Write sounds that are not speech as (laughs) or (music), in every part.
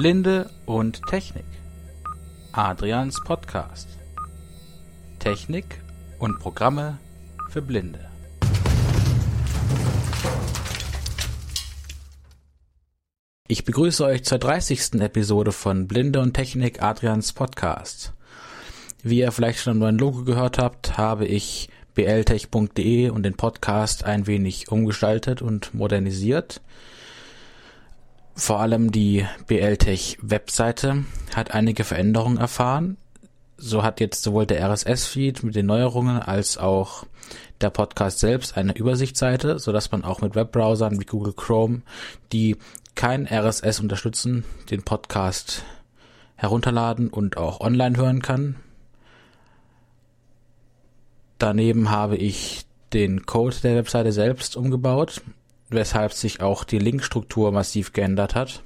Blinde und Technik. Adrians Podcast. Technik und Programme für Blinde. Ich begrüße euch zur 30. Episode von Blinde und Technik Adrians Podcast. Wie ihr vielleicht schon an meinem Logo gehört habt, habe ich bltech.de und den Podcast ein wenig umgestaltet und modernisiert. Vor allem die BLTech Webseite hat einige Veränderungen erfahren. So hat jetzt sowohl der RSS-Feed mit den Neuerungen als auch der Podcast selbst eine Übersichtsseite, so dass man auch mit Webbrowsern wie Google Chrome, die kein RSS unterstützen, den Podcast herunterladen und auch online hören kann. Daneben habe ich den Code der Webseite selbst umgebaut weshalb sich auch die Linkstruktur massiv geändert hat.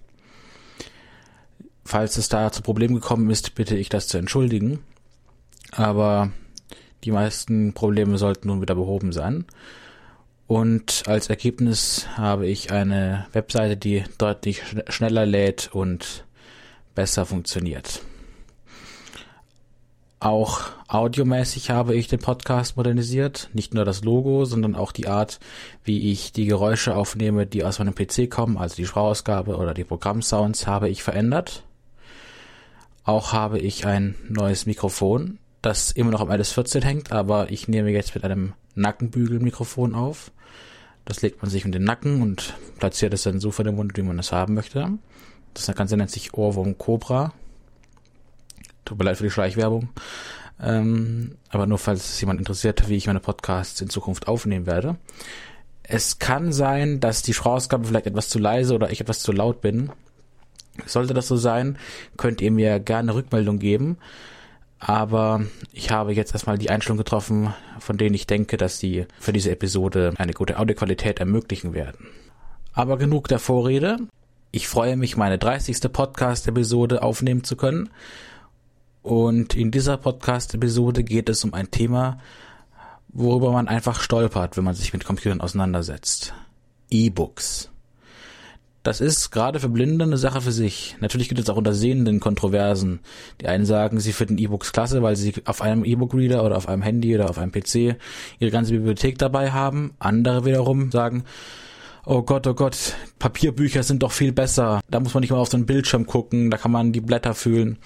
Falls es da zu Problemen gekommen ist, bitte ich das zu entschuldigen. Aber die meisten Probleme sollten nun wieder behoben sein. Und als Ergebnis habe ich eine Webseite, die deutlich schneller lädt und besser funktioniert. Auch audiomäßig habe ich den Podcast modernisiert. Nicht nur das Logo, sondern auch die Art, wie ich die Geräusche aufnehme, die aus meinem PC kommen, also die Sprachausgabe oder die Programmsounds, habe ich verändert. Auch habe ich ein neues Mikrofon, das immer noch am LS14 hängt, aber ich nehme jetzt mit einem Nackenbügelmikrofon auf. Das legt man sich in den Nacken und platziert es dann so vor dem Mund, wie man es haben möchte. Das Ganze nennt sich Ohrwurm Cobra Tut mir leid für die Schleichwerbung. Ähm, aber nur falls es jemand interessiert, wie ich meine Podcasts in Zukunft aufnehmen werde. Es kann sein, dass die Sprachausgabe vielleicht etwas zu leise oder ich etwas zu laut bin. Sollte das so sein, könnt ihr mir gerne Rückmeldung geben. Aber ich habe jetzt erstmal die Einstellung getroffen, von denen ich denke, dass sie für diese Episode eine gute Audioqualität ermöglichen werden. Aber genug der Vorrede. Ich freue mich, meine 30. Podcast-Episode aufnehmen zu können. Und in dieser Podcast-Episode geht es um ein Thema, worüber man einfach stolpert, wenn man sich mit Computern auseinandersetzt. E-Books. Das ist gerade für Blinde eine Sache für sich. Natürlich gibt es auch unter Sehenden Kontroversen. Die einen sagen, sie finden E-Books klasse, weil sie auf einem E-Book-Reader oder auf einem Handy oder auf einem PC ihre ganze Bibliothek dabei haben. Andere wiederum sagen, oh Gott, oh Gott, Papierbücher sind doch viel besser. Da muss man nicht mal auf so einen Bildschirm gucken, da kann man die Blätter fühlen.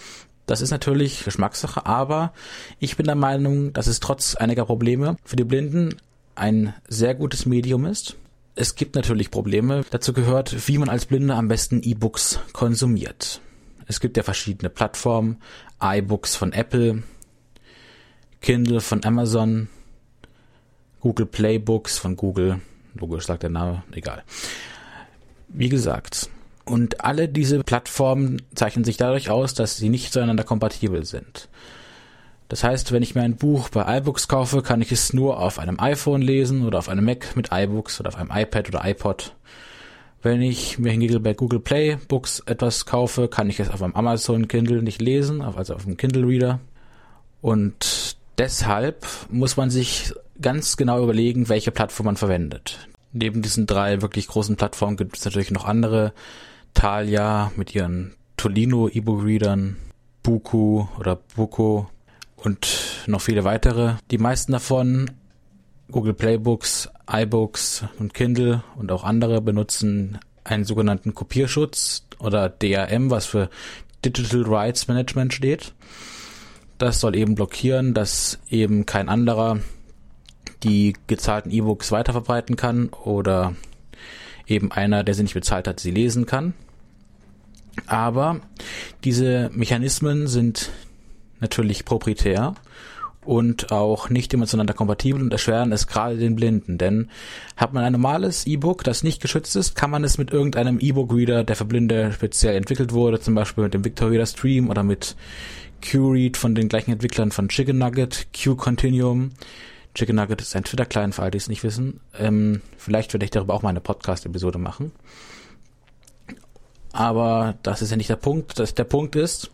Das ist natürlich Geschmackssache, aber ich bin der Meinung, dass es trotz einiger Probleme für die Blinden ein sehr gutes Medium ist. Es gibt natürlich Probleme. Dazu gehört, wie man als Blinde am besten E-Books konsumiert. Es gibt ja verschiedene Plattformen, iBooks von Apple, Kindle von Amazon, Google Play Books von Google. Logisch sagt der Name, egal. Wie gesagt, und alle diese Plattformen zeichnen sich dadurch aus, dass sie nicht zueinander kompatibel sind. Das heißt, wenn ich mir ein Buch bei iBooks kaufe, kann ich es nur auf einem iPhone lesen oder auf einem Mac mit iBooks oder auf einem iPad oder iPod. Wenn ich mir hingegen bei Google Play Books etwas kaufe, kann ich es auf einem Amazon Kindle nicht lesen, also auf einem Kindle Reader. Und deshalb muss man sich ganz genau überlegen, welche Plattform man verwendet. Neben diesen drei wirklich großen Plattformen gibt es natürlich noch andere, Thalia mit ihren Tolino E-Book-Readern, Buku oder Buko und noch viele weitere. Die meisten davon, Google Playbooks, iBooks und Kindle und auch andere benutzen einen sogenannten Kopierschutz oder DRM, was für Digital Rights Management steht. Das soll eben blockieren, dass eben kein anderer die gezahlten E-Books weiterverbreiten kann oder eben einer, der sie nicht bezahlt hat, sie lesen kann. Aber diese Mechanismen sind natürlich proprietär und auch nicht immer zueinander kompatibel und erschweren es gerade den Blinden. Denn hat man ein normales E-Book, das nicht geschützt ist, kann man es mit irgendeinem E-Book-Reader, der für Blinde speziell entwickelt wurde, zum Beispiel mit dem Victor Reader Stream oder mit QRead von den gleichen Entwicklern von Chicken Nugget, Q-Continuum. Chicken Nugget ist ein Twitter-Client, für all die es nicht wissen. Ähm, vielleicht werde ich darüber auch mal eine Podcast-Episode machen. Aber das ist ja nicht der Punkt. Das, der Punkt ist,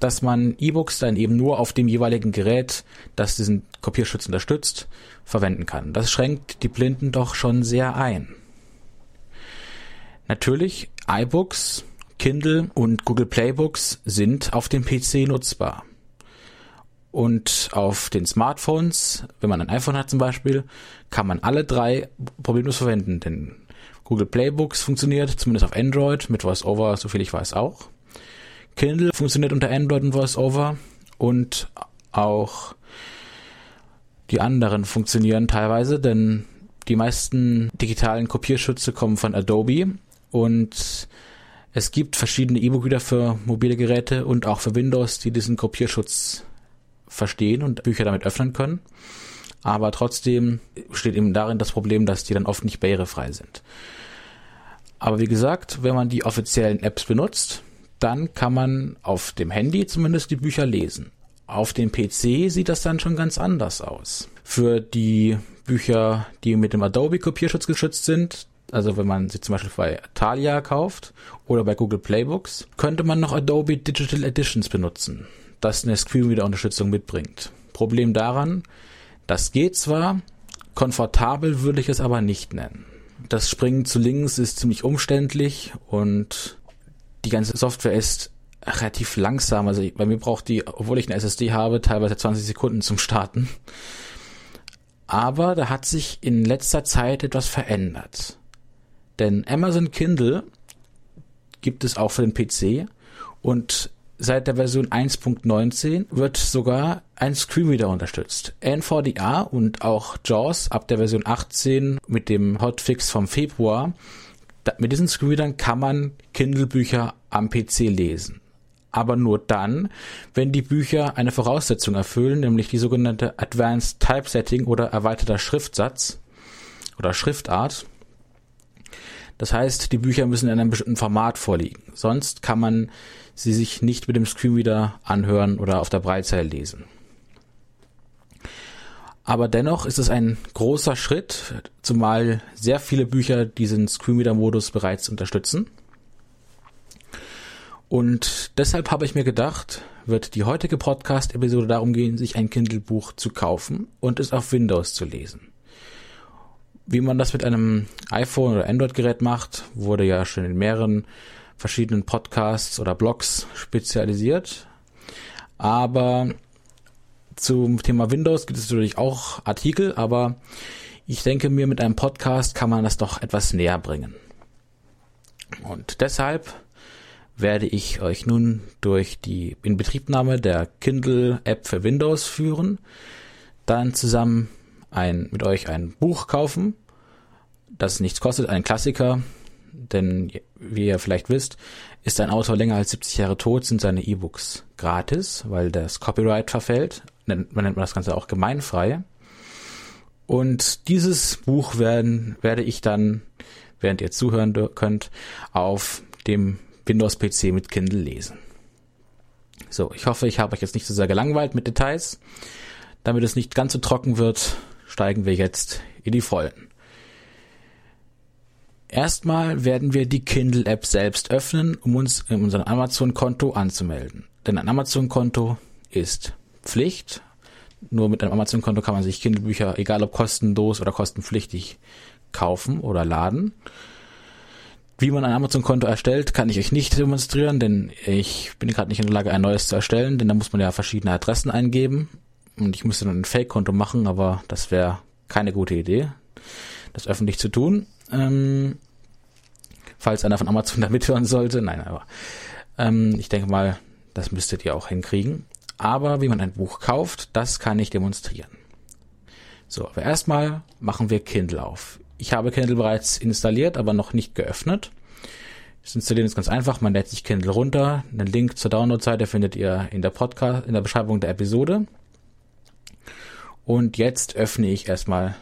dass man E-Books dann eben nur auf dem jeweiligen Gerät, das diesen Kopierschutz unterstützt, verwenden kann. Das schränkt die Blinden doch schon sehr ein. Natürlich, iBooks Kindle und Google Playbooks sind auf dem PC nutzbar. Und auf den Smartphones, wenn man ein iPhone hat zum Beispiel, kann man alle drei problemlos verwenden. Denn Google Playbooks funktioniert zumindest auf Android mit VoiceOver, soviel ich weiß auch. Kindle funktioniert unter Android und VoiceOver und auch die anderen funktionieren teilweise, denn die meisten digitalen Kopierschütze kommen von Adobe und es gibt verschiedene E-Book-Reader für mobile Geräte und auch für Windows, die diesen Kopierschutz verstehen und Bücher damit öffnen können. Aber trotzdem steht eben darin das Problem, dass die dann oft nicht barrierefrei sind. Aber wie gesagt, wenn man die offiziellen Apps benutzt, dann kann man auf dem Handy zumindest die Bücher lesen. Auf dem PC sieht das dann schon ganz anders aus. Für die Bücher, die mit dem Adobe Kopierschutz geschützt sind, also wenn man sie zum Beispiel bei Thalia kauft oder bei Google Playbooks, könnte man noch Adobe Digital Editions benutzen, das eine Screenreader-Unterstützung mitbringt. Problem daran, das geht zwar, komfortabel würde ich es aber nicht nennen. Das Springen zu links ist ziemlich umständlich und die ganze Software ist relativ langsam. Also bei mir braucht die, obwohl ich eine SSD habe, teilweise 20 Sekunden zum Starten. Aber da hat sich in letzter Zeit etwas verändert. Denn Amazon Kindle gibt es auch für den PC und seit der Version 1.19 wird sogar ein Screenreader unterstützt. NVDA und auch JAWS ab der Version 18 mit dem Hotfix vom Februar. mit diesen Screenreadern kann man Kindle-Bücher am PC lesen. Aber nur dann, wenn die Bücher eine Voraussetzung erfüllen, nämlich die sogenannte Advanced Typesetting oder erweiterter Schriftsatz oder Schriftart. Das heißt, die Bücher müssen in einem bestimmten Format vorliegen. Sonst kann man sie sich nicht mit dem Screenreader anhören oder auf der Breitzeile lesen. Aber dennoch ist es ein großer Schritt, zumal sehr viele Bücher diesen Screenreader-Modus bereits unterstützen. Und deshalb habe ich mir gedacht, wird die heutige Podcast-Episode darum gehen, sich ein Kindle-Buch zu kaufen und es auf Windows zu lesen. Wie man das mit einem iPhone oder Android-Gerät macht, wurde ja schon in mehreren verschiedenen Podcasts oder Blogs spezialisiert. Aber zum Thema Windows gibt es natürlich auch Artikel, aber ich denke mir, mit einem Podcast kann man das doch etwas näher bringen. Und deshalb werde ich euch nun durch die Inbetriebnahme der Kindle App für Windows führen, dann zusammen ein, mit euch ein Buch kaufen, das nichts kostet, ein Klassiker, denn wie ihr vielleicht wisst, ist ein Autor länger als 70 Jahre tot, sind seine E-Books gratis, weil das Copyright verfällt. Man nennt das Ganze auch gemeinfrei. Und dieses Buch werden, werde ich dann, während ihr zuhören könnt, auf dem Windows-PC mit Kindle lesen. So, ich hoffe, ich habe euch jetzt nicht so sehr gelangweilt mit Details. Damit es nicht ganz so trocken wird, steigen wir jetzt in die Vollen. Erstmal werden wir die Kindle-App selbst öffnen, um uns in unserem Amazon-Konto anzumelden. Denn ein Amazon-Konto ist Pflicht. Nur mit einem Amazon-Konto kann man sich Kindle-Bücher, egal ob kostenlos oder kostenpflichtig, kaufen oder laden. Wie man ein Amazon-Konto erstellt, kann ich euch nicht demonstrieren, denn ich bin gerade nicht in der Lage, ein neues zu erstellen, denn da muss man ja verschiedene Adressen eingeben. Und ich müsste dann ein Fake-Konto machen, aber das wäre keine gute Idee, das öffentlich zu tun. Ähm, falls einer von Amazon (laughs) da mithören sollte. Nein, aber ähm, ich denke mal, das müsstet ihr auch hinkriegen. Aber wie man ein Buch kauft, das kann ich demonstrieren. So, aber erstmal machen wir Kindle auf. Ich habe Kindle bereits installiert, aber noch nicht geöffnet. Das Installieren ist ganz einfach. Man lädt sich Kindle runter. Den Link zur Download-Seite findet ihr in der Podcast, in der Beschreibung der Episode. Und jetzt öffne ich erstmal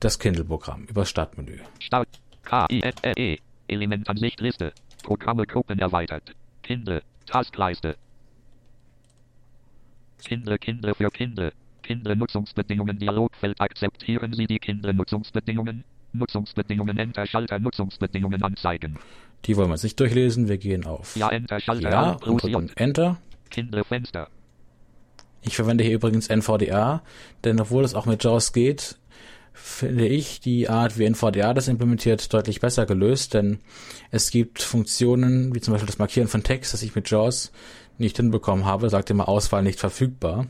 das Kindle-Programm über Startmenü. Start. K-I-F-R-E. Elementansicht Liste. Programme Gruppen erweitert. Kindle. Taskleiste. Kindle, Kindle für Kindle. Kindle Nutzungsbedingungen Dialogfeld akzeptieren Sie die Kindle Nutzungsbedingungen? Nutzungsbedingungen Enter Schalter Nutzungsbedingungen anzeigen. Die wollen wir uns nicht durchlesen. Wir gehen auf Ja, Enter Schalter ja, und drücken Enter. Kindle Fenster. Ich verwende hier übrigens NVDA, denn obwohl es auch mit JAWS geht, finde ich die Art, wie NVDA das implementiert, deutlich besser gelöst, denn es gibt Funktionen, wie zum Beispiel das Markieren von Text, das ich mit JAWS nicht hinbekommen habe, sagt immer Auswahl nicht verfügbar.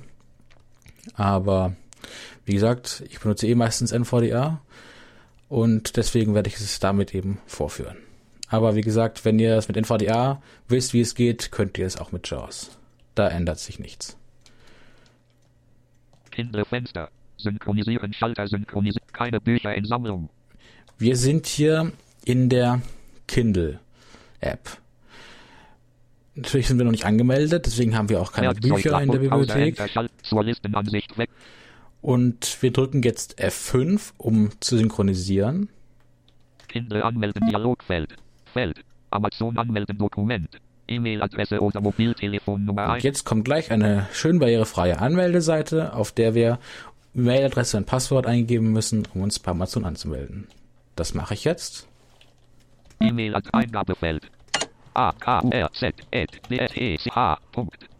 Aber wie gesagt, ich benutze eh meistens NVDA und deswegen werde ich es damit eben vorführen. Aber wie gesagt, wenn ihr es mit NVDA wisst, wie es geht, könnt ihr es auch mit JAWS. Da ändert sich nichts. Kindle-Fenster. Synchronisieren, Schalter synchronisieren. Keine Bücher in Sammlung. Wir sind hier in der Kindle-App. Natürlich sind wir noch nicht angemeldet, deswegen haben wir auch keine Werkzeug, Bücher in der Bibliothek. Und wir drücken jetzt F5, um zu synchronisieren. Kindle anmelden Dialogfeld. Feld. Amazon anmelden Dokument. E-Mail-Adresse oder Mobiltelefonnummer Und ein. jetzt kommt gleich eine schön barrierefreie Anmeldeseite, auf der wir Mailadresse und Passwort eingeben müssen, um uns bei Amazon anzumelden. Das mache ich jetzt. E-Mail-Ad Eingabefeld. A K R Z E D S C H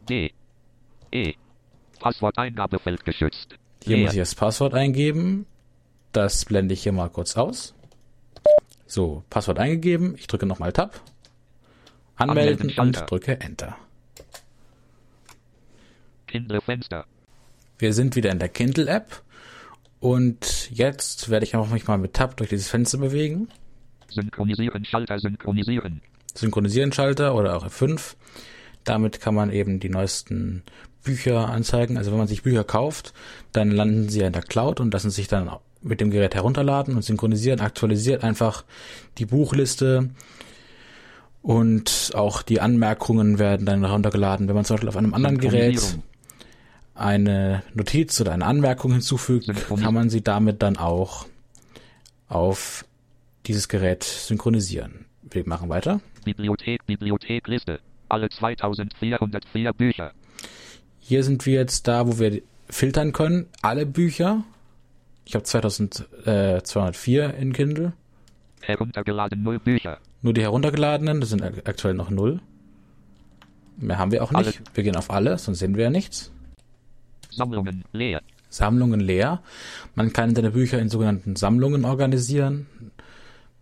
D E Passwort Eingabefeld geschützt. Hier muss ich das Passwort eingeben. Das blende ich hier mal kurz aus. So, Passwort eingegeben. Ich drücke nochmal Tab. Anmelden Anmelden, und drücke Enter. Kindle Fenster. Wir sind wieder in der Kindle-App. Und jetzt werde ich einfach mich mal mit Tab durch dieses Fenster bewegen. Synchronisieren Schalter synchronisieren. Synchronisieren Schalter oder auch F5. Damit kann man eben die neuesten Bücher anzeigen. Also wenn man sich Bücher kauft, dann landen sie ja in der Cloud und lassen sich dann mit dem Gerät herunterladen und synchronisieren, aktualisiert einfach die Buchliste und auch die Anmerkungen werden dann heruntergeladen. Wenn man zum Beispiel auf einem anderen Gerät eine Notiz oder eine Anmerkung hinzufügt, kann man sie damit dann auch auf dieses Gerät synchronisieren. Wir machen weiter. Bibliothek Bibliothek Liste. Alle 2404 Bücher. Hier sind wir jetzt da, wo wir filtern können. Alle Bücher. Ich habe 2204 in Kindle. Heruntergeladen 0 Bücher. Nur die heruntergeladenen, das sind ak- aktuell noch null. Mehr haben wir auch nicht. Alle. Wir gehen auf alle, sonst sehen wir ja nichts. Sammlungen leer. Sammlungen leer. Man kann seine Bücher in sogenannten Sammlungen organisieren.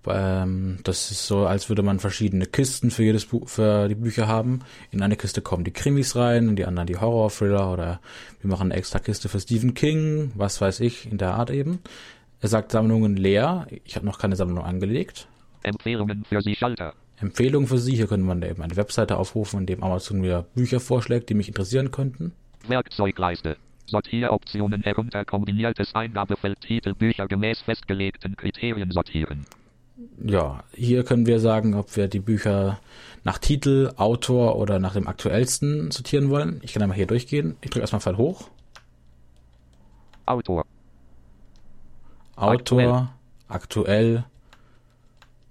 Ähm, das ist so, als würde man verschiedene Kisten für jedes Buch, für die Bücher haben. In eine Kiste kommen die Krimis rein, in die anderen die Horror-Thriller oder wir machen eine extra Kiste für Stephen King, was weiß ich, in der Art eben. Er sagt Sammlungen leer. Ich habe noch keine Sammlung angelegt. Empfehlungen für Sie Schalter. Empfehlungen für Sie. Hier können man eben eine Webseite aufrufen, in dem Amazon mir Bücher vorschlägt, die mich interessieren könnten. Werkzeugleiste. Sortieroptionen herunter kombiniertes Eingabefeld Titel Bücher gemäß festgelegten Kriterien sortieren. Ja, hier können wir sagen, ob wir die Bücher nach Titel, Autor oder nach dem aktuellsten sortieren wollen. Ich kann einmal hier durchgehen. Ich drücke erstmal Pfeil hoch. Autor. Autor, aktuell,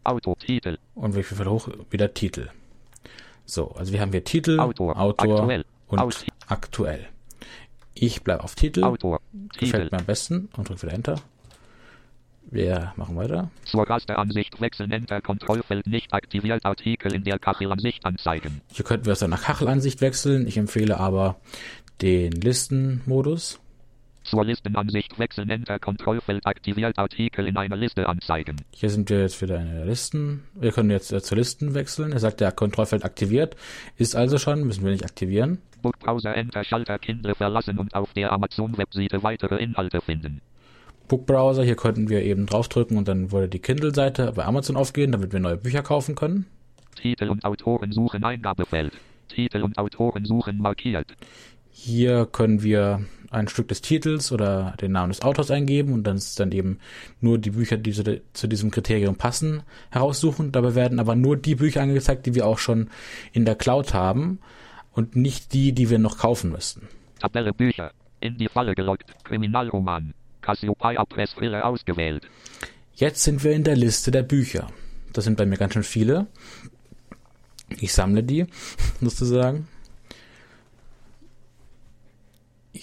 Autotitel. und wie viel hoch? Wieder Titel. So, also wir haben hier Titel, Autor, Autor aktuell, und Auti- aktuell. Ich bleibe auf Titel. Autor. Gefällt Titel. mir am besten und drücke wieder Enter. Wir machen weiter. Zur Rasteransicht wechseln Enter Kontrollfeld nicht aktiviert Artikel in der Kachelansicht anzeigen. Hier könnten wir aus einer Kachelansicht wechseln. Ich empfehle aber den Listenmodus. Zur Listenansicht wechseln Enter Kontrollfeld aktiviert Artikel in einer Liste anzeigen. Hier sind wir jetzt wieder in der Listen. Wir können jetzt äh, zur Listen wechseln. Er sagt, der Kontrollfeld aktiviert. Ist also schon, müssen wir nicht aktivieren. Bookbrowser Enter Schalter Kindle verlassen und auf der Amazon Webseite weitere Inhalte finden. Bookbrowser, hier könnten wir eben draufdrücken und dann würde die Kindle-Seite bei Amazon aufgehen, damit wir neue Bücher kaufen können. Titel und Autoren suchen Eingabefeld. Titel und Autoren suchen markiert. Hier können wir ein Stück des Titels oder den Namen des Autors eingeben und dann ist dann eben nur die Bücher, die zu, zu diesem Kriterium passen, heraussuchen. Dabei werden aber nur die Bücher angezeigt, die wir auch schon in der Cloud haben und nicht die, die wir noch kaufen müssten. Tabelle Bücher. In die Falle gelockt. Kriminalroman. Cassiopeia Press Thriller ausgewählt. Jetzt sind wir in der Liste der Bücher. Das sind bei mir ganz schön viele. Ich sammle die, (laughs) sozusagen.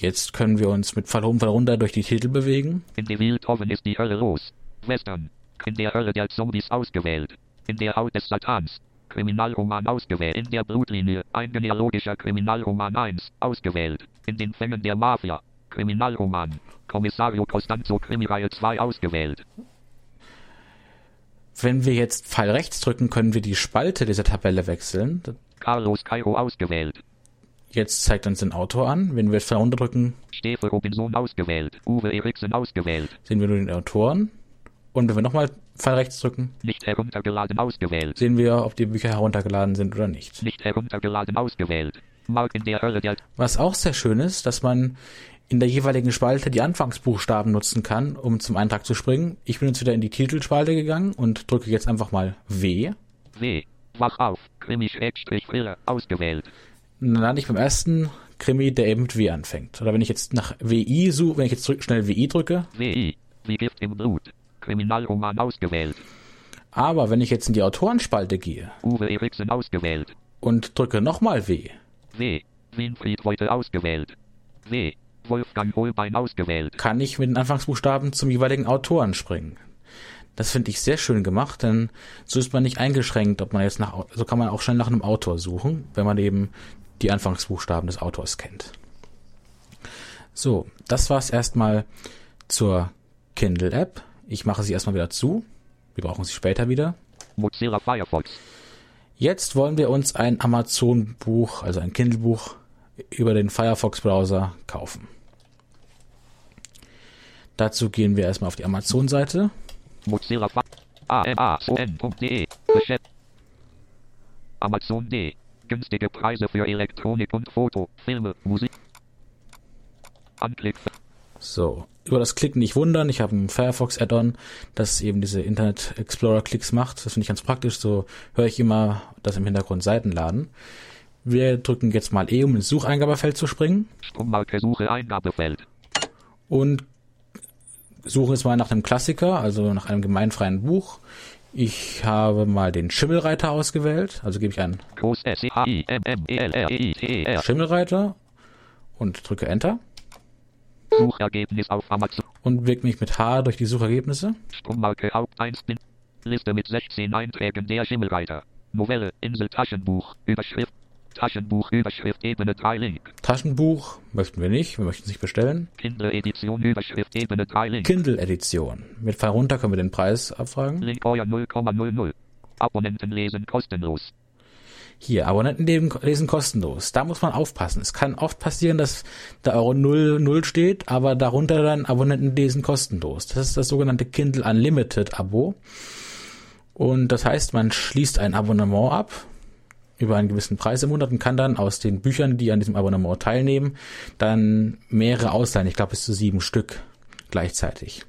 Jetzt können wir uns mit Fall hoch und Fall runter durch die Titel bewegen. In die Wildhoven ist die Hölle los. Western. In der Hölle der Zombies ausgewählt. In der Haut des Satans. Kriminalroman ausgewählt. In der Blutlinie. Ein genealogischer Kriminalroman 1. Ausgewählt. In den Fängen der Mafia. Kriminalroman. Kommissario Costanzo Krimireihe 2 ausgewählt. Wenn wir jetzt Pfeil rechts drücken, können wir die Spalte dieser Tabelle wechseln. Carlos Cairo ausgewählt. Jetzt zeigt uns den Autor an. Wenn wir runter drücken, Stefe Robinson ausgewählt. Uwe Eriksen ausgewählt. sehen wir nur den Autoren. Und wenn wir nochmal Pfeil rechts drücken, Nicht heruntergeladen ausgewählt. sehen wir, ob die Bücher heruntergeladen sind oder nicht. Nicht heruntergeladen ausgewählt. Mark in der Hölle der Was auch sehr schön ist, dass man in der jeweiligen Spalte die Anfangsbuchstaben nutzen kann, um zum Eintrag zu springen. Ich bin jetzt wieder in die Titelspalte gegangen und drücke jetzt einfach mal W. W. Wach auf. Krimi-Thriller ausgewählt. Dann lande ich beim ersten Krimi, der eben mit W anfängt. Oder wenn ich jetzt nach WI suche, wenn ich jetzt schnell WI drücke, WI. Wie Gift im Blut. Kriminalroman ausgewählt. aber wenn ich jetzt in die Autorenspalte gehe Uwe Eriksen ausgewählt. und drücke nochmal W, W. Winfried Heute ausgewählt. W. Wolfgang Holbein ausgewählt. kann ich mit den Anfangsbuchstaben zum jeweiligen Autoren springen. Das finde ich sehr schön gemacht, denn so ist man nicht eingeschränkt, ob man jetzt nach, so kann man auch schnell nach einem Autor suchen, wenn man eben die Anfangsbuchstaben des Autors kennt. So, das war's erstmal zur Kindle-App. Ich mache sie erstmal wieder zu. Wir brauchen sie später wieder. Mozilla Firefox. Jetzt wollen wir uns ein Amazon-Buch, also ein Kindle-Buch über den Firefox-Browser kaufen. Dazu gehen wir erstmal auf die Amazon-Seite. Mozilla Fi- amazon.de. Günstige Preise für Elektronik und Foto, Filme, Musik. Anklick. So, über das Klicken nicht wundern. Ich habe ein Firefox Add-on, das eben diese Internet Explorer Klicks macht. Das finde ich ganz praktisch. So höre ich immer, dass im Hintergrund Seiten laden. Wir drücken jetzt mal E, um ins Sucheingabefeld zu springen Strommarke Suche Eingabefeld. und suchen jetzt mal nach einem Klassiker, also nach einem gemeinfreien Buch. Ich habe mal den Schimmelreiter ausgewählt, also gebe ich einen Groß S E H I M M E L R E I T E R. Schimmelreiter und drücke Enter Suchergebnis auf Amazon. und bewege mich mit H durch die Suchergebnisse. Strommarke Haupt 1 bin. Liste mit 16 Einträgen der Schimmelreiter. Novelle, Insel Taschenbuch, Überschrift. Taschenbuch, Überschrift, Ebene 3 Link. Taschenbuch möchten wir nicht, wir möchten es nicht bestellen. Kindle Edition, Überschrift, Ebene 3 Link. Kindle Edition. Mit Fall runter können wir den Preis abfragen. Link euer 0,00. Abonnenten lesen kostenlos. Hier, Abonnenten lesen kostenlos. Da muss man aufpassen. Es kann oft passieren, dass da Euro 0, 0 steht, aber darunter dann Abonnenten lesen kostenlos. Das ist das sogenannte Kindle Unlimited Abo. Und das heißt, man schließt ein Abonnement ab über einen gewissen Preis im Monat und kann dann aus den Büchern, die an diesem Abonnement teilnehmen, dann mehrere ausleihen. Ich glaube bis zu sieben Stück gleichzeitig.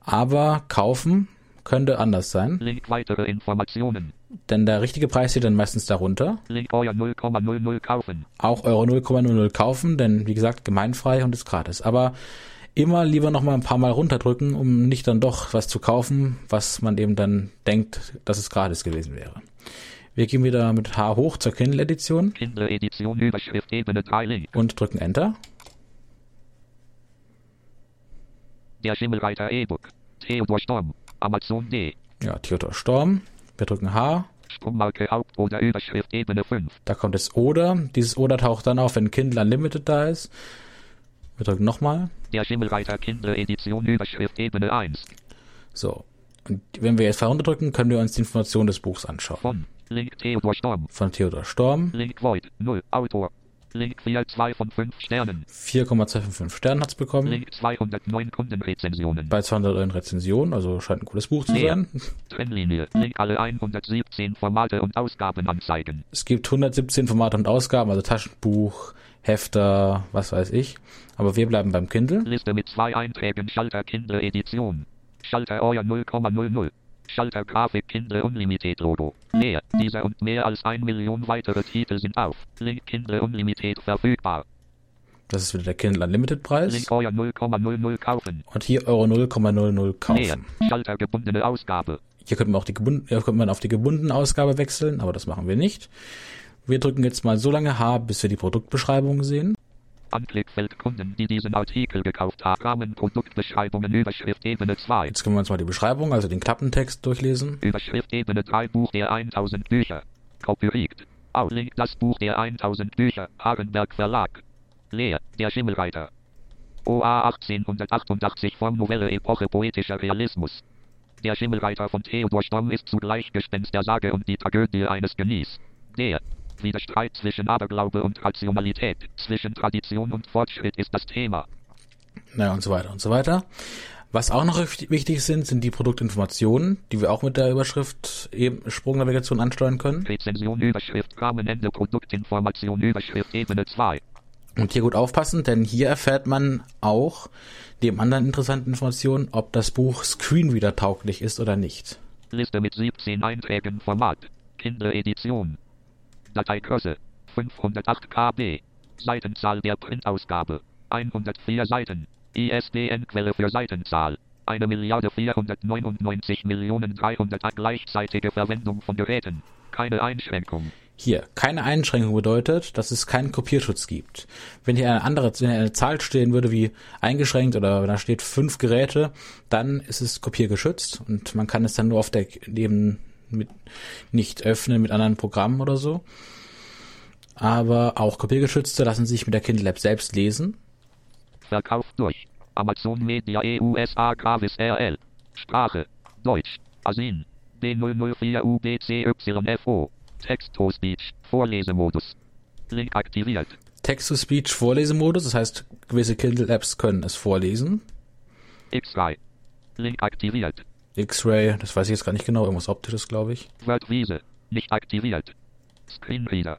Aber kaufen könnte anders sein, Link weitere Informationen. denn der richtige Preis steht dann meistens darunter. Link euer 0,00 kaufen. Auch Euro 0,00 kaufen, denn wie gesagt, gemeinfrei und ist gratis. Aber immer lieber noch mal ein paar Mal runterdrücken, um nicht dann doch was zu kaufen, was man eben dann denkt, dass es gratis gewesen wäre. Wir gehen wieder mit H hoch zur Kindle Edition Kindle Edition, Überschrift, Ebene 3 Link. und drücken Enter. Der Schimmelreiter E-Book. Theodor Storm. Amazon D. Ja, Theodor Storm. Wir drücken H. Strommarke Haupt- oder Überschrift, Ebene 5. Da kommt das Oder. Dieses Oder taucht dann auf, wenn Kindle Unlimited da ist. Wir drücken nochmal. Der Schimmelreiter Kindle Edition, Überschrift, Ebene 1. So. Und wenn wir jetzt herunterdrücken, können wir uns die Informationen des Buchs anschauen. Von. Link Theodor Storm. Von Theodor Storm. Link Void. 0. Autor. Link 4, 2 von 5 Sternen. 4,255 Sternen hat's bekommen. Link 209 Kundenrezensionen. Bei 209 Rezensionen, also scheint ein cooles Buch zu sein. Trennlinie. Link alle 117 Formate und Ausgaben anzeigen. Es gibt 117 Formate und Ausgaben, also Taschenbuch, Hefter, was weiß ich. Aber wir bleiben beim Kindle. Liste mit zwei Einträgen Schalter Kindle Edition. Schalter euer 0,00. Schalter Grafik Kindle Unlimited Logo. Leer. Dieser und mehr als ein Million weitere Titel sind auf. Link Kindle Unlimited verfügbar. Das ist wieder der Kindle Unlimited Preis. Link euer 0,00 kaufen. Und hier Euro 0,00 Leer. kaufen. Schalter gebundene Ausgabe. Hier könnte man auch die gebunden, hier könnte man auf die gebundene Ausgabe wechseln, aber das machen wir nicht. Wir drücken jetzt mal so lange H, bis wir die Produktbeschreibung sehen. Anklickfeld Kunden, die diesen Artikel gekauft haben. Rahmen Produktbeschreibungen Überschrift Ebene 2. Jetzt können wir uns mal die Beschreibung, also den Klappentext durchlesen. Überschrift Ebene 3 Buch der 1000 Bücher. Copyright. Au Link das Buch der 1000 Bücher. Hagenberg Verlag. Leer. Der Schimmelreiter. OA 1888 Formnovelle Epoche poetischer Realismus. Der Schimmelreiter von Theodor Storm ist zugleich Gespenst der Sage und die Tragödie eines Genies. Der Widerstreit zwischen Aberglaube und Rationalität, zwischen Tradition und Fortschritt ist das Thema. Naja, und so weiter und so weiter. Was auch noch wichtig sind, sind die Produktinformationen, die wir auch mit der Überschrift eben Sprungnavigation ansteuern können. Rezension Überschrift Rahmenende Produktinformation Überschrift Ebene 2. Und hier gut aufpassen, denn hier erfährt man auch neben anderen interessanten Informationen, ob das Buch Screenreader tauglich ist oder nicht. Liste mit 17 Einträgen Format. Kinderedition. Dateigröße 508 KB. Seitenzahl der Printausgabe 104 Seiten. ISBN-Quelle für Seitenzahl. Eine Milliarde 499 Millionen 300 gleichzeitige Verwendung von Geräten. Keine Einschränkung. Hier, keine Einschränkung bedeutet, dass es keinen Kopierschutz gibt. Wenn hier eine andere, wenn hier eine Zahl stehen würde wie eingeschränkt oder da steht fünf Geräte, dann ist es kopiergeschützt und man kann es dann nur auf der neben mit nicht öffnen mit anderen Programmen oder so. Aber auch kopiergeschützte lassen sich mit der Kindle App selbst lesen Verkauf durch. Amazon Media EUSA Gravis RL. Sprache. Deutsch. Asin. B004UBCYFO. Text-to-Speech. Vorlesemodus. Link aktiviert. Text-to-Speech Vorlesemodus, das heißt, gewisse Kindle-Apps können es vorlesen. X-Ray. Link aktiviert. X-Ray, das weiß ich jetzt gar nicht genau, irgendwas optisches, glaube ich. Wordwiese. Nicht aktiviert. Screenreader.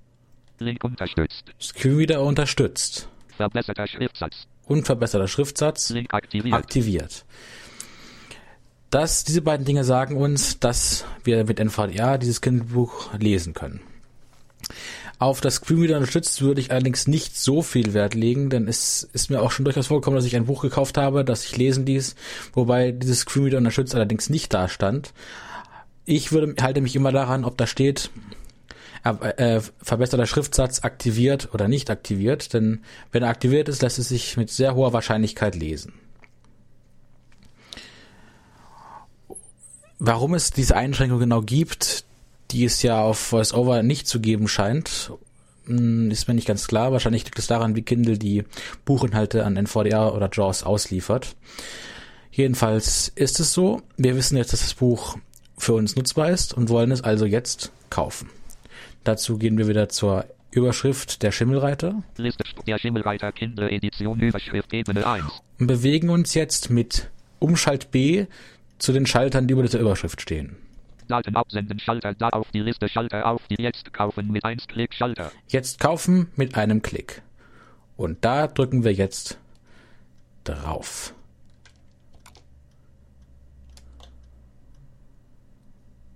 Link unterstützt. Screenreader unterstützt. Verbesserter Schriftsatz unverbesserter Schriftsatz aktiviert. aktiviert. Das, diese beiden Dinge sagen uns, dass wir mit NVDA dieses Kinderbuch lesen können. Auf das Screenreader unterstützt würde ich allerdings nicht so viel Wert legen, denn es ist mir auch schon durchaus vorgekommen, dass ich ein Buch gekauft habe, das ich lesen ließ, wobei dieses Screenreader unterstützt allerdings nicht da stand. Ich würde, halte mich immer daran, ob da steht, äh, verbesserter Schriftsatz aktiviert oder nicht aktiviert, denn wenn er aktiviert ist, lässt es sich mit sehr hoher Wahrscheinlichkeit lesen. Warum es diese Einschränkung genau gibt, die es ja auf VoiceOver nicht zu geben scheint, hm, ist mir nicht ganz klar. Wahrscheinlich liegt es daran, wie Kindle die Buchinhalte an NVDA oder JAWS ausliefert. Jedenfalls ist es so. Wir wissen jetzt, dass das Buch für uns nutzbar ist und wollen es also jetzt kaufen. Dazu gehen wir wieder zur Überschrift der Schimmelreiter. Liste der Schimmelreiter Kinderedition Überschrift Ebene 1. Und bewegen uns jetzt mit Umschalt B zu den Schaltern, die über dieser Überschrift stehen. Daten absenden Schalter da auf die Liste Schalter auf die jetzt kaufen mit 1 Klick Schalter. Jetzt kaufen mit einem Klick. Und da drücken wir jetzt drauf.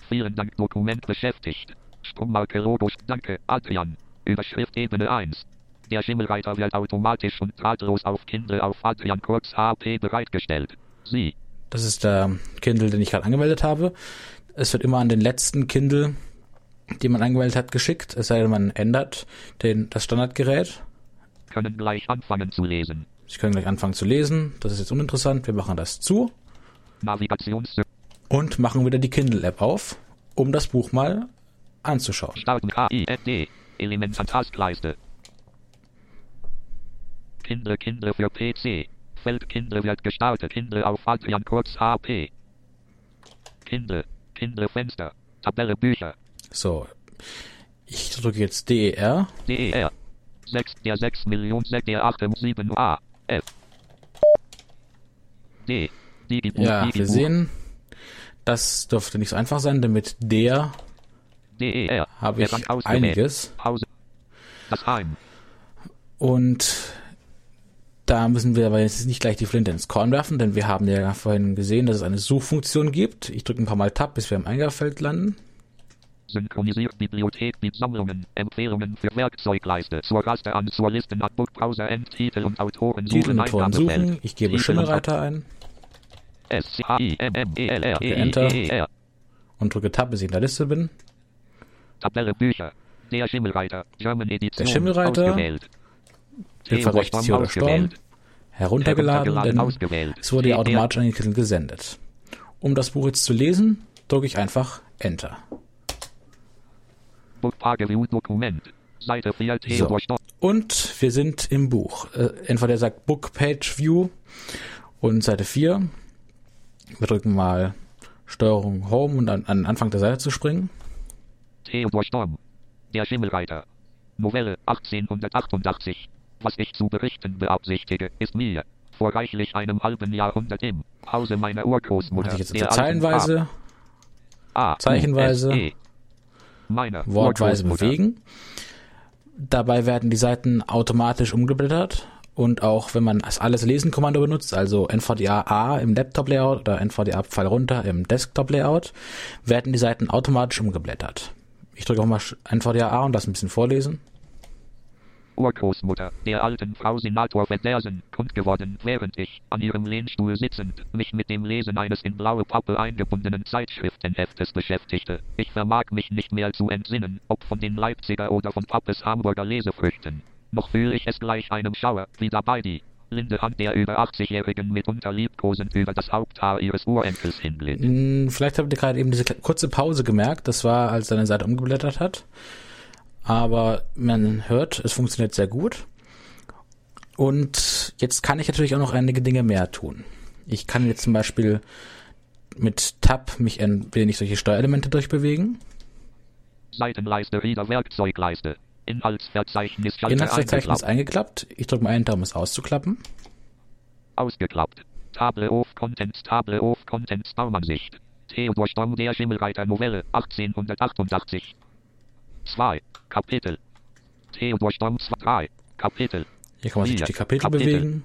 Vielen Dank Dokument beschäftigt. Sprungmarke Logo. Danke, Adrian. Überschrift Ebene 1. Der Schimmelreiter wird automatisch und drahtlos auf Kindle auf Adrian kurz HP bereitgestellt. Sie. Das ist der Kindle, den ich gerade angemeldet habe. Es wird immer an den letzten Kindle, den man angemeldet hat, geschickt. Es sei denn, man ändert den, das Standardgerät. Können gleich anfangen zu lesen. Sie können gleich anfangen zu lesen. Das ist jetzt uninteressant. Wir machen das zu. Navigations und machen wieder die Kindle-App auf, um das Buch mal anzuschauen. Starten KIFD. Element Taskleiste. Kinder, Kinder für PC. Feld Kinder wird gestartet. Kinder auf Adrian kurz HP. Kinder, Kinderfenster. Tabelle Bücher. So. Ich drücke jetzt DER. DER. 6 der 6 Millionen 6 der 8 7 A. F. D. Digibuch, ja, Digibuch. wir sehen, das dürfte nicht so einfach sein, denn mit der DER. Habe ich einiges. Das Heim. Und da müssen wir aber jetzt nicht gleich die Flinte ins Korn werfen, denn wir haben ja vorhin gesehen, dass es eine Suchfunktion gibt. Ich drücke ein paar Mal Tab, bis wir im Eingabefeld landen. Synchronisiert Bibliothek mit Sammlungen, Empfehlungen für Werkzeugleiste, zur Raste an, zur Listen, Book, Browser, End, Titel und Autoren. Titel und Autoren suchen. Ich gebe Schimmelreiter ein. S, C, H, I, M, M, E, L, R, E, Enter. Und drücke Tab, bis ich in der Liste bin. Tabelle Bücher. Der Schimmelreiter. German Edition. Der Schimmelreiter. Ausgewählt. Hilfe rechts hier oder Storm. Heruntergeladen, denn es wurde ja automatisch an den Titel gesendet. Um das Buch jetzt zu lesen, drücke ich einfach Enter. Bookpage View Dokument. Seite 4 Theodor Stopp. Und wir sind im Buch. Äh, entweder der sagt Book Page View und Seite 4. Wir drücken mal Steuerung Home und an, an Anfang der Seite zu springen. Theodor Storm. Der Schimmelreiter. Novelle 1888. Was ich zu berichten beabsichtige, ist mir vor reichlich einem halben Jahrhundert im Hause meiner Urgroßmutter. Mache ich jetzt zeilenweise, A, U, zeichenweise, S, E. Meiner wortweise bewegen. Dabei werden die Seiten automatisch umgeblättert und auch wenn man das alles lesen Kommando benutzt, also NVDA A im Laptop Layout oder NVDA Pfeil runter im Desktop Layout, werden die Seiten automatisch umgeblättert. Ich drücke auch mal NVDA A und das ein bisschen vorlesen. Urgroßmutter, der alten Frau Senator Federsen, kund geworden, während ich, an ihrem Lehnstuhl sitzend, mich mit dem Lesen eines in blaue Pappe eingebundenen Zeitschriftenheftes beschäftigte. Ich vermag mich nicht mehr zu entsinnen, ob von den Leipziger oder von Pappes Hamburger Lesefrüchten. Noch fühle ich es gleich einem Schauer, wie dabei die linde Hand der über 80-Jährigen mitunter liebkosend über das Haupthaar ihres Urenkels hinglitt. Hm, Vielleicht habt ihr gerade eben diese kurze Pause gemerkt. Das war, als er eine Seite umgeblättert hat. Aber man hört, es funktioniert sehr gut. Und jetzt kann ich natürlich auch noch einige Dinge mehr tun. Ich kann jetzt zum Beispiel mit Tab mich ein wenig solche Steuerelemente durchbewegen. Seitenleiste, Reader, Werkzeugleiste. Inhaltsverzeichnis, Inhaltsverzeichnis eingeklappt. eingeklappt. Ich drücke mal Enter, um es auszuklappen. Ausgeklappt. Table of Contents, Table of Contents, Baumansicht. Theodor Storm, der Schimmelreiter Novelle, 1888. 2. Kapitel. 3. Kapitel. Hier kann man sich durch die Kapitel, Kapitel. bewegen.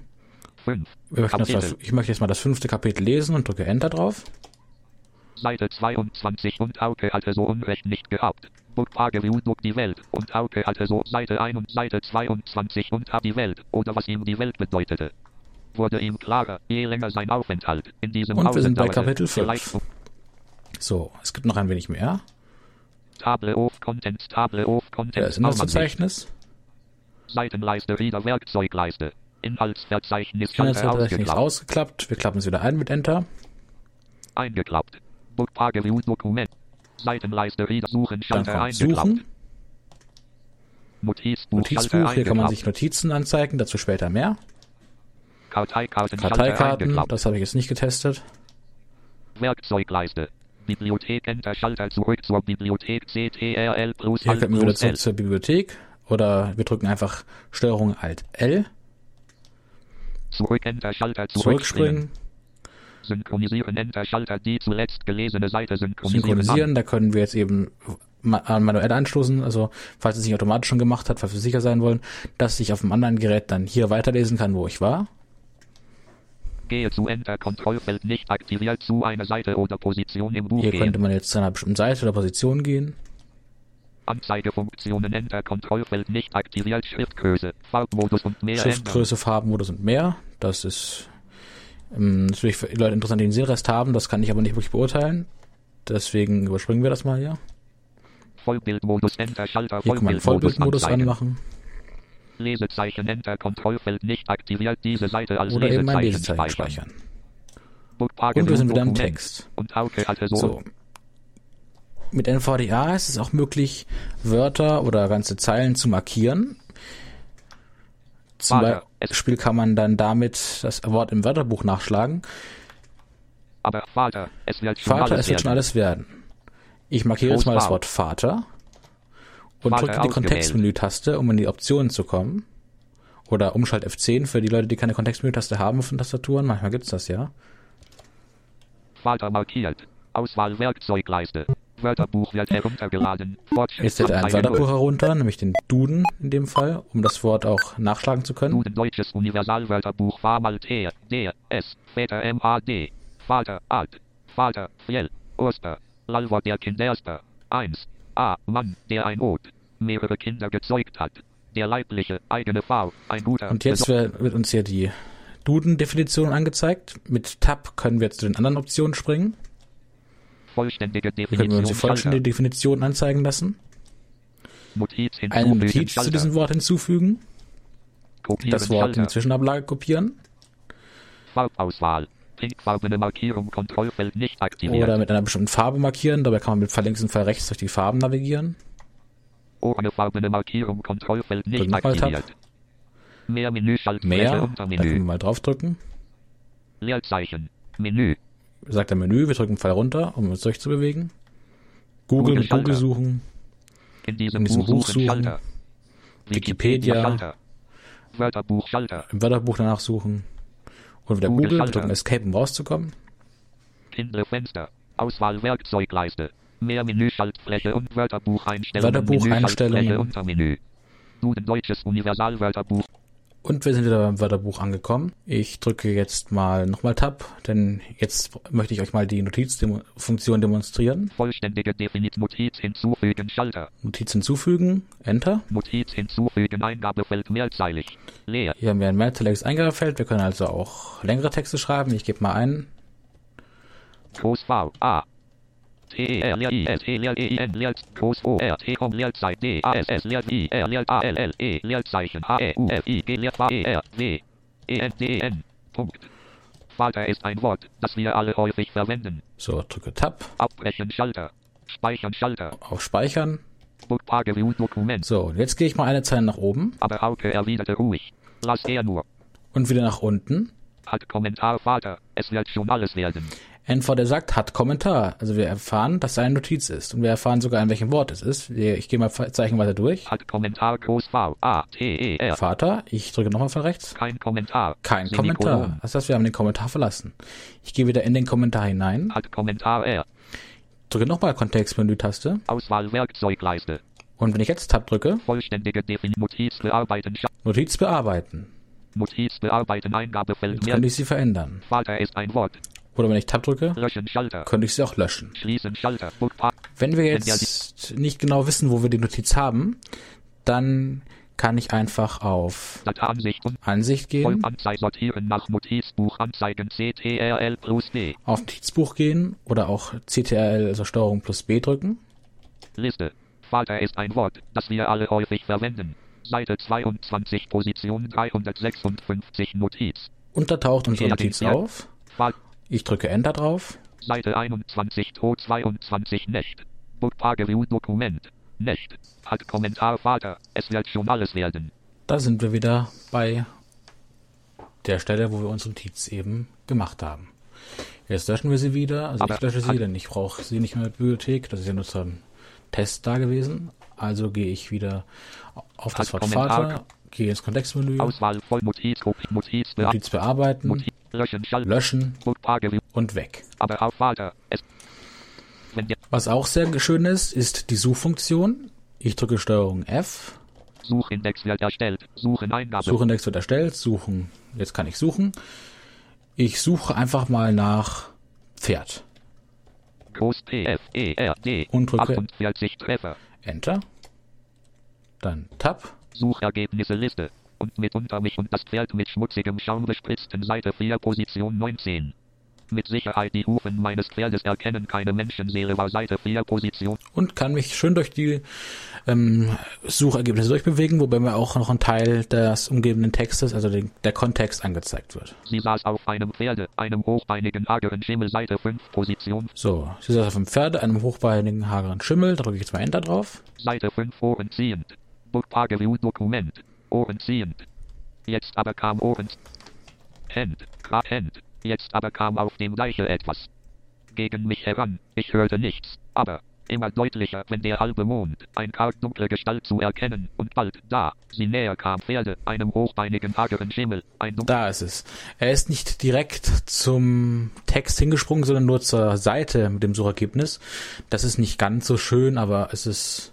5. Wir möchten das, Kapitel. ich möchte jetzt mal das fünfte Kapitel lesen und drücke Enter drauf. Seite 22 und Hauke hatte so Unrecht nicht gehabt. Bookpage View durch die Welt und Hauke hatte so Seite 1 und Seite 22 und hat die Welt oder was ihm die Welt bedeutete. Wurde ihm klarer, je länger sein Aufenthalt in diesem Und wir sind bei Kapitel fünf. vielleicht um So, es gibt noch ein wenig mehr. Table of Contents, Table of Contents. Inhaltsverzeichnis. Seitenleiste, Reader, Werkzeugleiste. Inhaltsverzeichnis, Inhaltsverzeichnis ausgeklappt. ausgeklappt. Wir klappen es wieder ein mit Enter. Eingeklappt. Bookpage View Dokument. Seitenleiste, Reader, Suchen, Schalter eingeklappt. Suchen. Notizbuch, Notizbuch. Hier kann man sich Notizen anzeigen. Dazu später mehr. Karteikarten, Karteikarten. Das habe ich jetzt nicht getestet. Werkzeugleiste. Bibliothek Enter Schalter zurück zur Bibliothek CTRL plus Hier klicken wir wieder zurück zur Bibliothek. Oder wir drücken einfach Steuerung Alt L. Zurück Enter Schalter zurückspringen. Synchronisieren Enter Schalter die zuletzt gelesene Seite synchronisieren. Synchronisieren. Da können wir jetzt eben ma- manuell anstoßen. Also falls es nicht automatisch schon gemacht hat, falls wir sicher sein wollen, dass ich auf dem anderen Gerät dann hier weiterlesen kann, wo ich war. Gehe zu Enter Kontrollfeld nicht aktiviert zu einer Seite oder Position im Buch Hier gehen. könnte man jetzt zu einer bestimmten Seite oder Position gehen. Anzeigefunktionen Enter Kontrollfeld nicht aktiviert Schriftgröße, Farbmodus und mehr. Schriftgröße, Farbenmodus und mehr. Das ist ähm, natürlich für die Leute interessant, die den Sehrest haben. Das kann ich aber nicht wirklich beurteilen. Deswegen überspringen wir das mal hier. Vollbildmodus Enter Schalter Hier kann man Vollbildmodus anmachen. Lesezeichen Enter Kontrollfeld nicht aktiviert diese Seite als Oder eben ein Lesezeichen Lesezeichen speichern. speichern. Und wir sind wieder im. Text. So. Mit NVDA ist es auch möglich, Wörter oder ganze Zeilen zu markieren. Zum Beispiel kann man dann damit das Wort im Wörterbuch nachschlagen. aber Vater, es wird schon Vater, alles es wird schon werden. alles werden. Ich markiere jetzt mal das. Wort Vater und drücke die. Kontextmenü-Taste, um in die Optionen zu kommen. Oder Umschalt F10 für die Leute, die keine Kontextmenü-Taste haben den Tastaturen. Manchmal gibt's das ja. Vater markiert. Auswahl Werkzeugleiste. Wörterbuch wird heruntergeladen. Jetzt lädt er ein Wörterbuch herunter, nämlich den Duden in dem Fall, um das Wort auch nachschlagen zu können. Duden Deutsches Universalwörterbuch Famal T, D, S, Väter MAD. Vater, Alt. Vater, Fjell. Oster. Lalwort der Kinderster. 1. A. Mann, der ein Ot. Mehrere Kinder gezeugt hat. Der leibliche, eigene V. Ein guter. Und jetzt wird uns hier die Duden-Definition angezeigt. Mit Tab können wir jetzt zu den anderen Optionen springen. vollständige Hier können wir uns die Definition. vollständige Definition anzeigen lassen. Notiz Eine. Notiz zu diesem Wort hinzufügen. Kopieren Das Wort in Schalter. die Zwischenablage kopieren. Farbauswahl. Pinkfarbene Markierung Kontrollfeld nicht aktiviert. Oder mit einer bestimmten Farbe markieren. Dabei kann man mit Fall links und Fall rechts durch die Farben navigieren. Orangefarbene Markierung Kontrollfeld Drück nicht Tab. aktiviert. Mehr Menü Schaltfläche Mehr, da können wir Untermenü. mal draufdrücken. Leerzeichen. Menü. Sagt der Menü, wir drücken Pfeil runter, um uns durchzubewegen. Google mit Google suchen. In diesem, In diesem Buch, Buch suchen. Schalter. Wikipedia. Schalter. Wörterbuch Schalter. im Wörterbuch danach suchen und wieder Google Google, drücken Escape, um rauszukommen. Fenster. Auswahl Werkzeugleiste. Mehr Menü Schaltfläche und Wörterbuch Einstellungen. Wörterbuch Menü, Einstellungen. Schaltfläche, Untermenü. Duden Deutsches Universalwörterbuch. Und wir sind wieder beim Wörterbuch angekommen. Ich drücke jetzt mal nochmal Tab, denn jetzt möchte ich euch mal die Notizfunktion demonstrieren. Vollständige Definit Notiz hinzufügen Schalter. Notiz hinzufügen, Enter. Notiz hinzufügen Eingabefeld mehrzeilig. Leer. Hier haben wir ein mehrzeiliges Eingabefeld. Wir können also auch längere Texte schreiben. Ich gebe mal ein. Groß V A. E R L I S E L E N Leer Groß O R T Com Leerzeit D A S S Leer I R Leer A L L E Leerzeichen H E U F I G Leer V E R W E N D N Punkt. Vater ist ein Wort, das wir alle häufig verwenden. So, drücke Tab Abbrechen Schalter. Speichern Schalter. auf Speichern. Bookmark View Dokument. So, und jetzt gehe ich mal eine Zeile nach oben Aber Hauke erwiderte ruhig. Lass er nur. und wieder nach unten. Hat Kommentar Vater. Es wird schon alles werden. NVD sagt, hat Kommentar. Also wir erfahren, dass es eine Notiz ist. Und wir erfahren sogar, in welchem Wort es ist. Ich gehe mal Zeichen weiter durch. Hat Kommentar Groß V A T E R. Vater, ich drücke nochmal von rechts. Kein Kommentar. Kein Semikolon. Kommentar. Das heißt, wir haben den Kommentar verlassen. Ich gehe wieder in den Kommentar hinein, Hat Kommentar R. drücke nochmal Kontextmenü-Taste. Auswahl Werkzeugleiste. Und wenn ich jetzt Tab drücke, Vollständige Defin Notiz bearbeiten. Notiz bearbeiten. Notiz bearbeiten Eingabefeld Jetzt könnte ich sie verändern. Vater ist ein Wort. Oder wenn ich Tab drücke, Löschen könnte ich sie auch löschen. Wenn wir jetzt nicht genau wissen, wo wir die Notiz haben, dann kann ich einfach auf Ansicht gehen, Vollanzeige sortieren nach Notizbuch anzeigen CTRL plus D. auf Notizbuch gehen oder auch CTRL, also Steuerung plus B drücken. Liste. Vater ist ein Wort, das wir alle häufig verwenden. Seite 22, Position 356, Notiz. Und da taucht unsere Notiz auf. Ich drücke Enter drauf. Seite 21, To 22, Nicht. Bookmark View Dokument. Nicht. Hat Kommentar Vater. Es wird schon alles werden. Da sind wir wieder bei der Stelle, wo wir unsere Notiz eben gemacht haben. Jetzt löschen wir sie wieder. Also Aber ich lösche sie, hat- denn ich brauche sie nicht mehr in der Bibliothek. Das ist ja nur zum Test da gewesen. Also gehe ich wieder auf das Hat Wort Kommentar- Vater, gehe ins Kontextmenü, Auswahl Notiz, Notiz, Notiz bearbeiten, Notiz, Löschen, löschen und weg. Aber auf der Was auch sehr schön ist, ist die Suchfunktion. Ich drücke Steuerung F, Suchindex wird erstellt. Suchen Eingabe. Suchindex wird erstellt, suchen. Jetzt kann ich suchen. Ich suche einfach mal nach Pferd. Groß P F E R D. Und drücke- 48 Treffer. Enter. Dann Tab. Suchergebnisse Liste. Und mitunter mich und das Pferd mit schmutzigem Schaum bespritzten Seite 4 Position 19. Mit Sicherheit die Hufen meines Pferdes erkennen keine Menschenseele war Seite 4 Position. und kann mich schön durch die ähm, Suchergebnisse durchbewegen, wobei mir auch noch ein Teil des umgebenden Textes, also den, der Kontext angezeigt wird. Sie saß auf einem Pferde, einem hochbeinigen hageren Schimmel Seite 5 Position. So, sie saß auf dem Pferde, einem hochbeinigen, hageren Schimmel, da drücke ich jetzt mal Enter drauf. Seite 5 Ohren ziehend. Bookmark View Dokument. Ohren ziehend. Jetzt aber kam Ohren. Hand. Hand. Jetzt aber kam auf dem Deiche etwas. Gegen mich heran. Ich hörte nichts. Aber immer deutlicher, wenn der halbe Mond, ein dunkle Gestalt zu erkennen, und bald da, sie näher kam Pferde, einem hochbeinigen hageren Schimmel, ein dunkler Da ist es. Er ist nicht direkt zum Text hingesprungen, sondern nur zur Seite mit dem Suchergebnis. Das ist nicht ganz so schön, aber es ist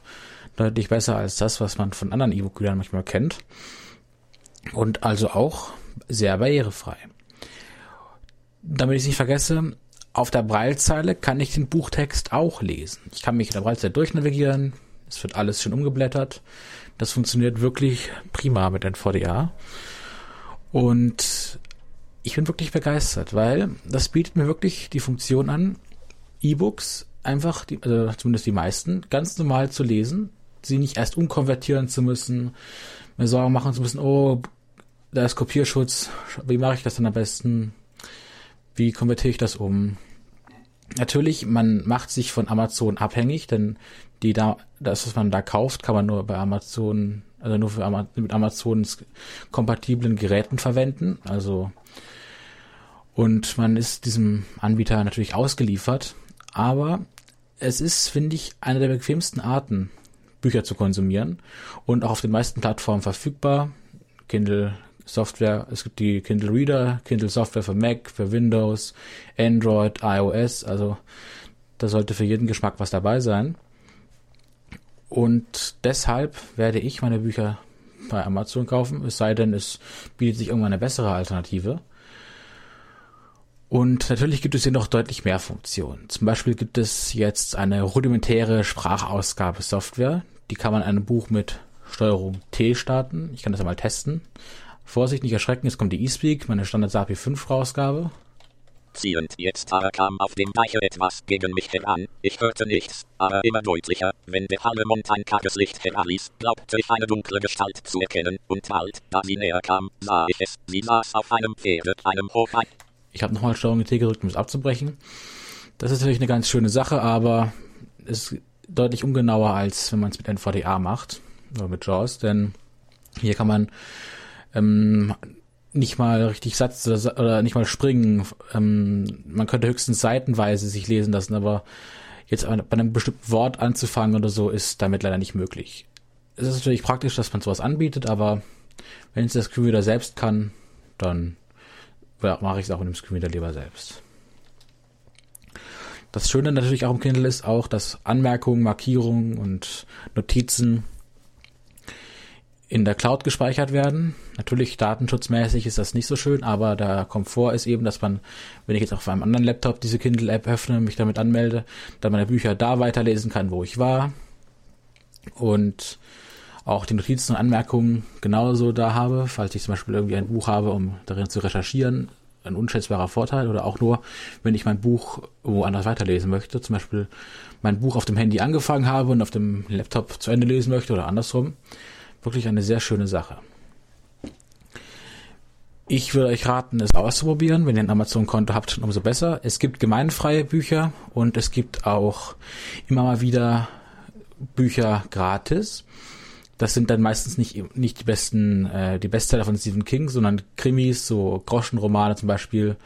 deutlich besser als das, was man von anderen E-Book-Readern manchmal kennt. Und also auch sehr barrierefrei. Damit ich es nicht vergesse, auf der Breilzeile kann ich den Buchtext auch lesen. Ich kann mich in der Breilzeile durchnavigieren. Es wird alles schön umgeblättert. Das funktioniert wirklich prima mit NVDA. Und ich bin wirklich begeistert, weil das bietet mir wirklich die Funktion an, E-Books einfach, die, also zumindest die meisten, ganz normal zu lesen, sie nicht erst umkonvertieren zu müssen, mir Sorgen machen zu müssen, oh, da ist Kopierschutz, wie mache ich das dann am besten, wie konvertiere ich das um? natürlich, man macht sich von Amazon abhängig, denn die da, das, was man da kauft, kann man nur bei Amazon, also nur für Ama mit Amazon kompatiblen Geräten verwenden. Also und man ist diesem Anbieter natürlich ausgeliefert. Aber es ist, finde ich, eine der bequemsten Arten, Bücher zu konsumieren und auch auf den meisten Plattformen verfügbar. Kindle Software, es gibt die Kindle Reader, Kindle Software für Mac, für Windows, Android, iOS, also da sollte für jeden Geschmack was dabei sein. Und deshalb werde ich meine Bücher bei Amazon kaufen, es sei denn, es bietet sich irgendwann eine bessere Alternative. Und natürlich gibt es hier noch deutlich mehr Funktionen. Zum Beispiel gibt es jetzt eine rudimentäre Sprachausgabesoftware. Die kann man in einem Buch mit Steuerung T starten. Ich kann das einmal testen. Vorsicht, nicht erschrecken, es kommt die eSpeak, meine Standard SAPI 5 Ausgabe. Ziehend, jetzt aber kam auf dem Deiche etwas gegen mich heran. Ich hörte nichts, aber immer deutlicher. Wenn der halbe Mond ein Tageslicht herabließ, glaubte ich eine dunkle Gestalt zu erkennen, und bald, da sie näher kam, sah ich es. Sie saß auf einem Pferde, einem Hochheim. Ich habe nochmal Steuerung T gedrückt, um es abzubrechen. Das ist natürlich eine ganz schöne Sache, aber ist deutlich ungenauer, als wenn man es mit NVDA macht, oder mit JAWS, denn hier kann man ähm, nicht mal richtig Satz oder, nicht mal springen. Ähm, man könnte höchstens seitenweise sich lesen lassen, aber jetzt bei einem bestimmten Wort anzufangen oder so ist damit leider nicht möglich. Es ist natürlich praktisch, dass man sowas anbietet, aber wenn es das Screenreader selbst kann, dann ja, mache ich es auch in dem Screenreader lieber selbst. Das Schöne natürlich auch im Kindle ist auch, dass Anmerkungen, Markierungen und Notizen in der Cloud gespeichert werden. Natürlich datenschutzmäßig ist das nicht so schön, aber der Komfort ist eben, dass man, wenn ich jetzt auf einem anderen Laptop diese Kindle-App öffne, mich damit anmelde, dann meine Bücher da weiterlesen kann, wo ich war und auch die Notizen und Anmerkungen genauso da habe, falls ich zum Beispiel irgendwie ein Buch habe, um darin zu recherchieren, ein unschätzbarer Vorteil oder auch nur, wenn ich mein Buch woanders weiterlesen möchte, zum Beispiel mein Buch auf dem Handy angefangen habe und auf dem Laptop zu Ende lesen möchte oder andersrum wirklich eine sehr schöne Sache. Ich würde euch raten, es auszuprobieren. Wenn ihr ein Amazon-Konto habt, umso besser. Es gibt gemeinfreie Bücher und es gibt auch immer mal wieder Bücher gratis. Das sind dann meistens nicht, nicht die besten, äh, die Bestseller von Stephen King, sondern Krimis, so Groschenromane zum Beispiel.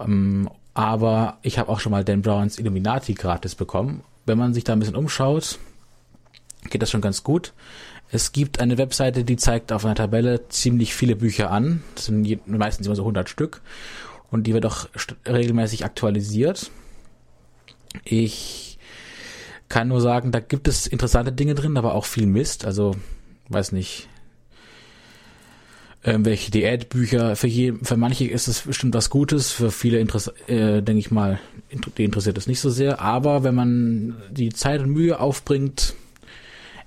Ähm, aber ich habe auch schon mal Dan Browns Illuminati gratis bekommen. Wenn man sich da ein bisschen umschaut, geht das schon ganz gut. Es gibt eine Webseite, die zeigt auf einer Tabelle ziemlich viele Bücher an. Das sind meistens immer so 100 Stück. Und die wird auch regelmäßig aktualisiert. Ich kann nur sagen, da gibt es interessante Dinge drin, aber auch viel Mist. Also, weiß nicht, irgendwelche Diätbücher. Für, für manche ist es bestimmt was Gutes, für viele äh, denke ich mal, die interessiert es nicht so sehr. Aber wenn man die Zeit und Mühe aufbringt,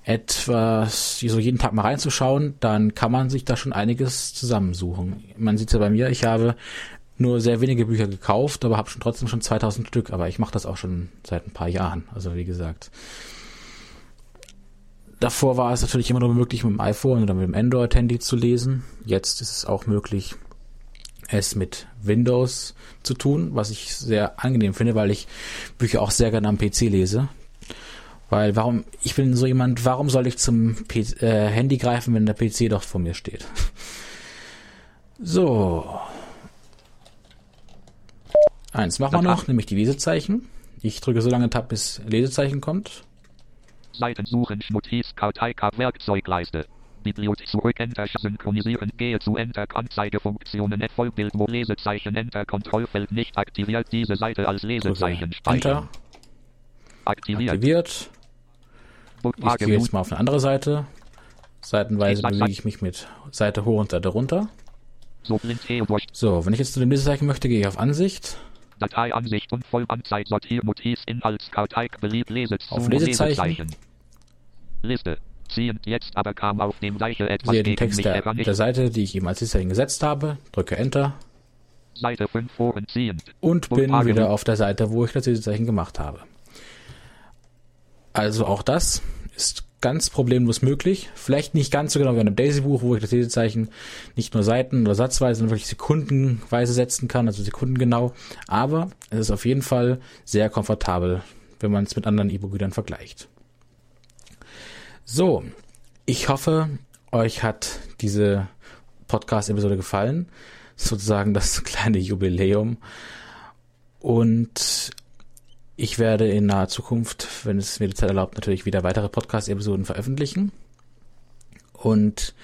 etwas, so jeden Tag mal reinzuschauen, dann kann man sich da schon einiges zusammensuchen. Man sieht ja bei mir, ich habe nur sehr wenige Bücher gekauft, aber habe schon trotzdem schon 2000 Stück, aber ich mache das auch schon seit ein paar Jahren, also wie gesagt. Davor war es natürlich immer nur möglich, mit dem iPhone oder mit dem Android-Handy zu lesen. Jetzt ist es auch möglich, es mit Windows zu tun, was ich sehr angenehm finde, weil ich Bücher auch sehr gerne am PC lese. Weil warum, ich bin so jemand, warum soll ich zum P äh, Handy greifen, wenn der PC doch vor mir steht? (laughs) So. Eins machen wir noch, nämlich die Lesezeichen. Ich drücke so lange Tab, bis Lesezeichen kommt. Seiten suchen, Notiz, Karteika, Werkzeugleiste. Bibliothek zurück, Enter, synchronisieren, gehe zu Enter, Anzeigefunktionen, Vollbild, wo Lesezeichen, Enter, Kontrollfeld nicht aktiviert, diese Seite als Lesezeichen speichern. Aktiviert. Aktiviert. Ich gehe jetzt mal auf eine andere Seite. Seitenweise bewege ich mich mit Seite hoch und Seite runter. So, wenn ich jetzt zu dem Lesezeichen möchte, gehe ich auf Ansicht. Dateiansicht und Vollanzeige Sortiernotiz Inhaltskartei beliebt Lese auf Lesezeichen. Liste. Ziehend jetzt aber kam auf dem Leiche etwas Sehe den Text der, der Seite, die ich eben als Lesezeichen gesetzt habe, drücke Enter. Seite 5 Foren ziehend. Und bin wieder auf der Seite, wo ich das Lesezeichen gemacht habe. Also auch das ist ganz problemlos möglich. Vielleicht nicht ganz so genau wie in einem Daisy-Buch, wo ich das Lesezeichen nicht nur Seiten oder Satzweise, sondern wirklich sekundenweise setzen kann, also sekundengenau. Aber es ist auf jeden Fall sehr komfortabel, wenn man es mit anderen E-Book-Readern vergleicht. So, ich hoffe, euch hat diese Podcast-Episode gefallen. Sozusagen das (laughs) kleine Jubiläum. Und ich werde in naher Zukunft, wenn es mir die Zeit erlaubt, natürlich wieder weitere Podcast-Episoden veröffentlichen. Und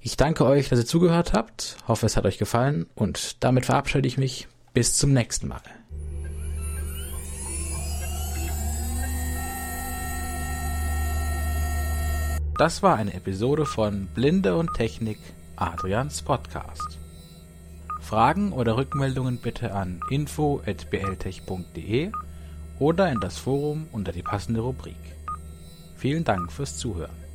ich danke euch, dass ihr zugehört habt, hoffe es hat euch gefallen und damit verabschiede ich mich. Bis zum nächsten Mal. Das war eine Episode von Blinde und Technik, Adrians Podcast. Fragen oder Rückmeldungen bitte an info.bltech.de oder in das Forum unter die passende Rubrik. Vielen Dank fürs Zuhören.